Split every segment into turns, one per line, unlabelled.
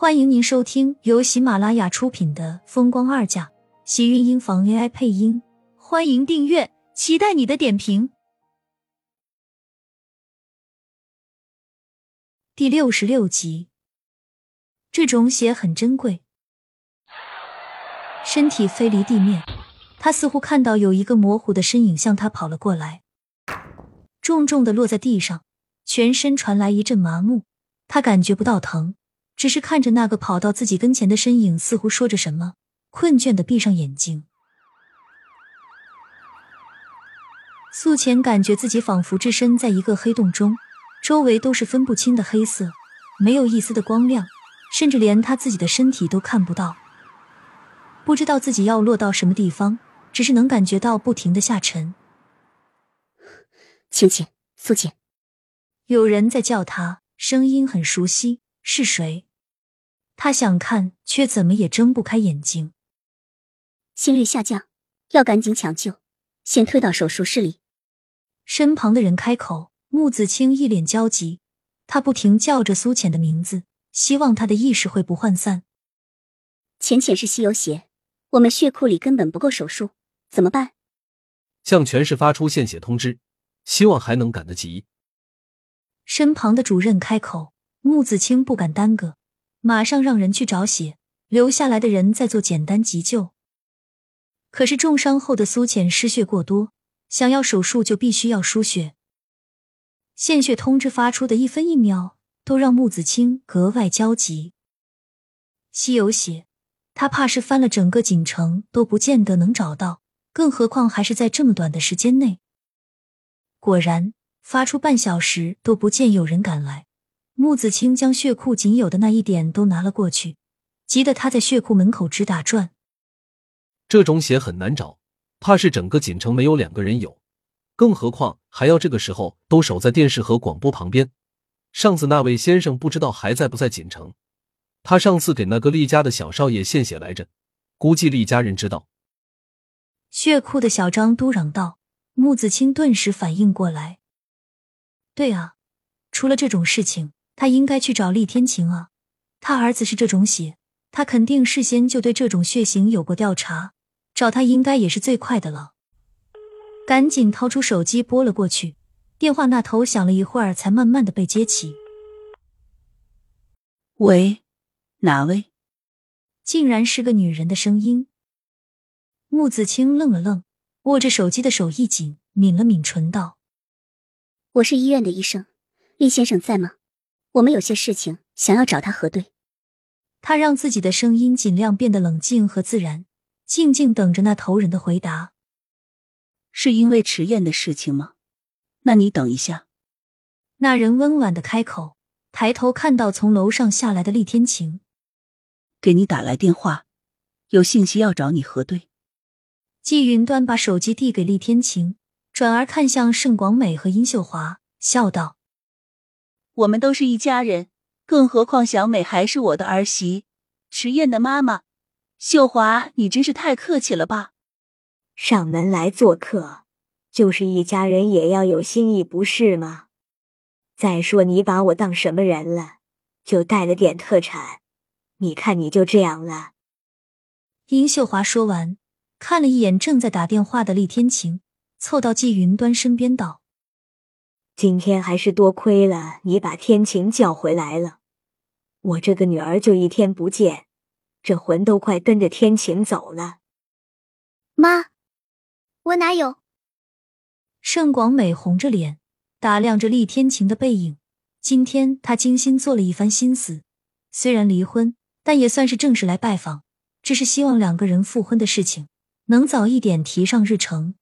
欢迎您收听由喜马拉雅出品的《风光二嫁》，喜运音房 AI 配音。欢迎订阅，期待你的点评。第六十六集，这种血很珍贵。身体飞离地面，他似乎看到有一个模糊的身影向他跑了过来，重重的落在地上，全身传来一阵麻木。他感觉不到疼，只是看着那个跑到自己跟前的身影，似乎说着什么，困倦的闭上眼睛。素浅感觉自己仿佛置身在一个黑洞中，周围都是分不清的黑色，没有一丝的光亮，甚至连他自己的身体都看不到。不知道自己要落到什么地方，只是能感觉到不停的下沉。
浅浅，素浅，
有人在叫他。声音很熟悉，是谁？他想看，却怎么也睁不开眼睛。
心率下降，要赶紧抢救，先推到手术室里。
身旁的人开口，穆子清一脸焦急，他不停叫着苏浅的名字，希望他的意识会不涣散。
浅浅是稀有血，我们血库里根本不够手术，怎么办？
向全市发出献血通知，希望还能赶得及。
身旁的主任开口，穆子清不敢耽搁，马上让人去找血，留下来的人再做简单急救。可是重伤后的苏浅失血过多，想要手术就必须要输血。献血通知发出的一分一秒，都让穆子清格外焦急。稀有血，他怕是翻了整个锦城都不见得能找到，更何况还是在这么短的时间内。果然。发出半小时都不见有人赶来，穆子清将血库仅有的那一点都拿了过去，急得他在血库门口直打转。
这种血很难找，怕是整个锦城没有两个人有，更何况还要这个时候都守在电视和广播旁边。上次那位先生不知道还在不在锦城，他上次给那个厉家的小少爷献血来着，估计厉家人知道。
血库的小张嘟嚷道：“穆子清顿时反应过来。”对啊，出了这种事情，他应该去找厉天晴啊。他儿子是这种血，他肯定事先就对这种血型有过调查，找他应该也是最快的了。赶紧掏出手机拨了过去，电话那头响了一会儿，才慢慢的被接起。
喂，哪位？
竟然是个女人的声音。穆子清愣了愣，握着手机的手一紧，抿了抿唇道。
我是医院的医生，厉先生在吗？我们有些事情想要找他核对。
他让自己的声音尽量变得冷静和自然，静静等着那头人的回答。
是因为迟燕的事情吗？那你等一下。
那人温婉的开口，抬头看到从楼上下来的厉天晴，
给你打来电话，有信息要找你核对。
季云端把手机递给厉天晴。转而看向盛广美和殷秀华，笑道：“
我们都是一家人，更何况小美还是我的儿媳，迟燕的妈妈。秀华，你真是太客气了吧？
上门来做客，就是一家人，也要有心意，不是吗？再说你把我当什么人了？就带了点特产，你看你就这样了。”
殷秀华说完，看了一眼正在打电话的厉天晴。凑到季云端身边道：“
今天还是多亏了你把天晴叫回来了，我这个女儿就一天不见，这魂都快跟着天晴走了。”
妈，我哪有？
盛广美红着脸打量着厉天晴的背影。今天她精心做了一番心思，虽然离婚，但也算是正式来拜访，只是希望两个人复婚的事情能早一点提上日程。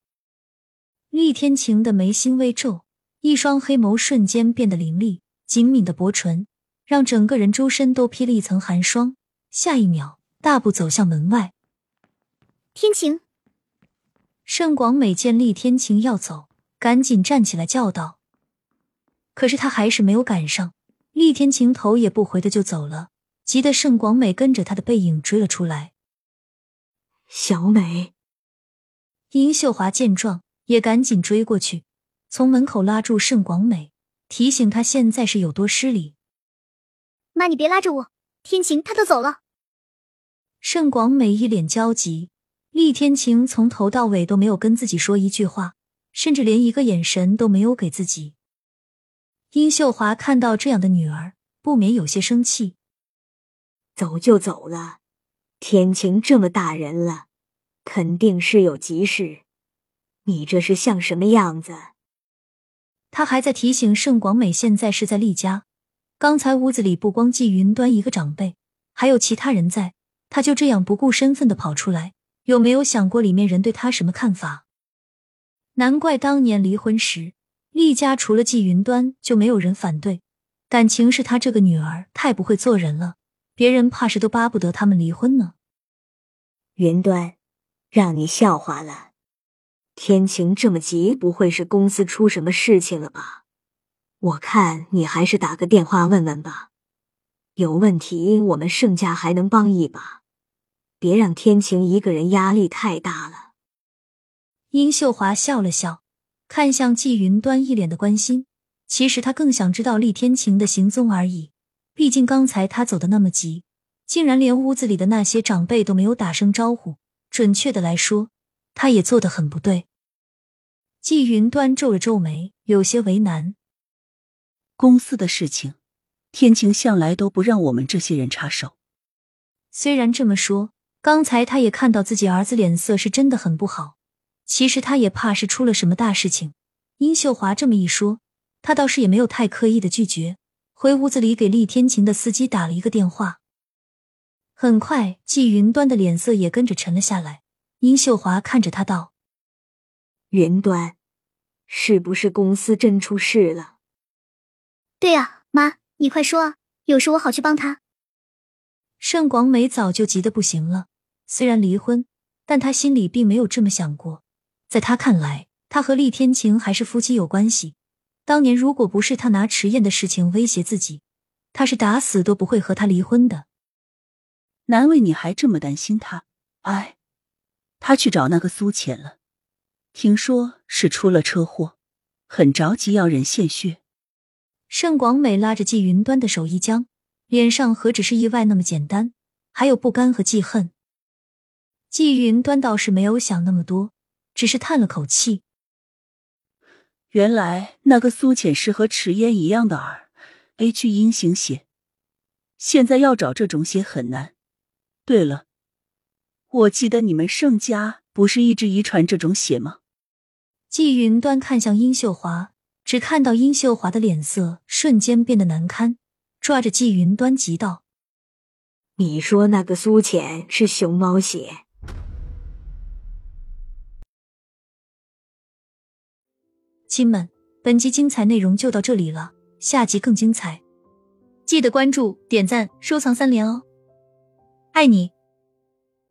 厉天晴的眉心微皱，一双黑眸瞬间变得凌厉，紧抿的薄唇让整个人周身都披了一层寒霜。下一秒，大步走向门外。
天晴，
盛广美见厉天晴要走，赶紧站起来叫道：“可是他还是没有赶上。”厉天晴头也不回的就走了，急得盛广美跟着他的背影追了出来。
小美，
殷秀华见状。也赶紧追过去，从门口拉住盛广美，提醒她现在是有多失礼。
妈，你别拉着我，天晴他都走了。
盛广美一脸焦急，厉天晴从头到尾都没有跟自己说一句话，甚至连一个眼神都没有给自己。殷秀华看到这样的女儿，不免有些生气。
走就走了，天晴这么大人了，肯定是有急事。你这是像什么样子？
他还在提醒盛广美，现在是在厉家。刚才屋子里不光季云端一个长辈，还有其他人在。他就这样不顾身份的跑出来，有没有想过里面人对他什么看法？难怪当年离婚时，厉家除了季云端就没有人反对。感情是他这个女儿太不会做人了，别人怕是都巴不得他们离婚呢。
云端，让你笑话了。天晴这么急，不会是公司出什么事情了吧？我看你还是打个电话问问吧，有问题我们盛家还能帮一把，别让天晴一个人压力太大了。
殷秀华笑了笑，看向季云端，一脸的关心。其实他更想知道厉天晴的行踪而已。毕竟刚才他走的那么急，竟然连屋子里的那些长辈都没有打声招呼。准确的来说，他也做得很不对。季云端皱了皱眉，有些为难。
公司的事情，天晴向来都不让我们这些人插手。
虽然这么说，刚才他也看到自己儿子脸色是真的很不好。其实他也怕是出了什么大事情。殷秀华这么一说，他倒是也没有太刻意的拒绝，回屋子里给厉天晴的司机打了一个电话。很快，季云端的脸色也跟着沉了下来。殷秀华看着他道：“
云端，是不是公司真出事了？”
对呀，妈，你快说啊，有事我好去帮他。
盛广美早就急得不行了，虽然离婚，但她心里并没有这么想过。在她看来，她和厉天晴还是夫妻有关系。当年如果不是他拿迟燕的事情威胁自己，他是打死都不会和他离婚的。
难为你还这么担心他，哎，他去找那个苏浅了，听说是出了车祸，很着急要人献血。
盛广美拉着季云端的手一僵，脸上何止是意外那么简单，还有不甘和记恨。季云端倒是没有想那么多，只是叹了口气。
原来那个苏浅是和迟烟一样的儿，H 阴型血，现在要找这种血很难。对了，我记得你们盛家不是一直遗传这种血吗？
季云端看向殷秀华。只看到殷秀华的脸色瞬间变得难堪，抓着季云端急道：“
你说那个苏浅是熊猫血？”
亲们，本集精彩内容就到这里了，下集更精彩，记得关注、点赞、收藏三连哦！爱你。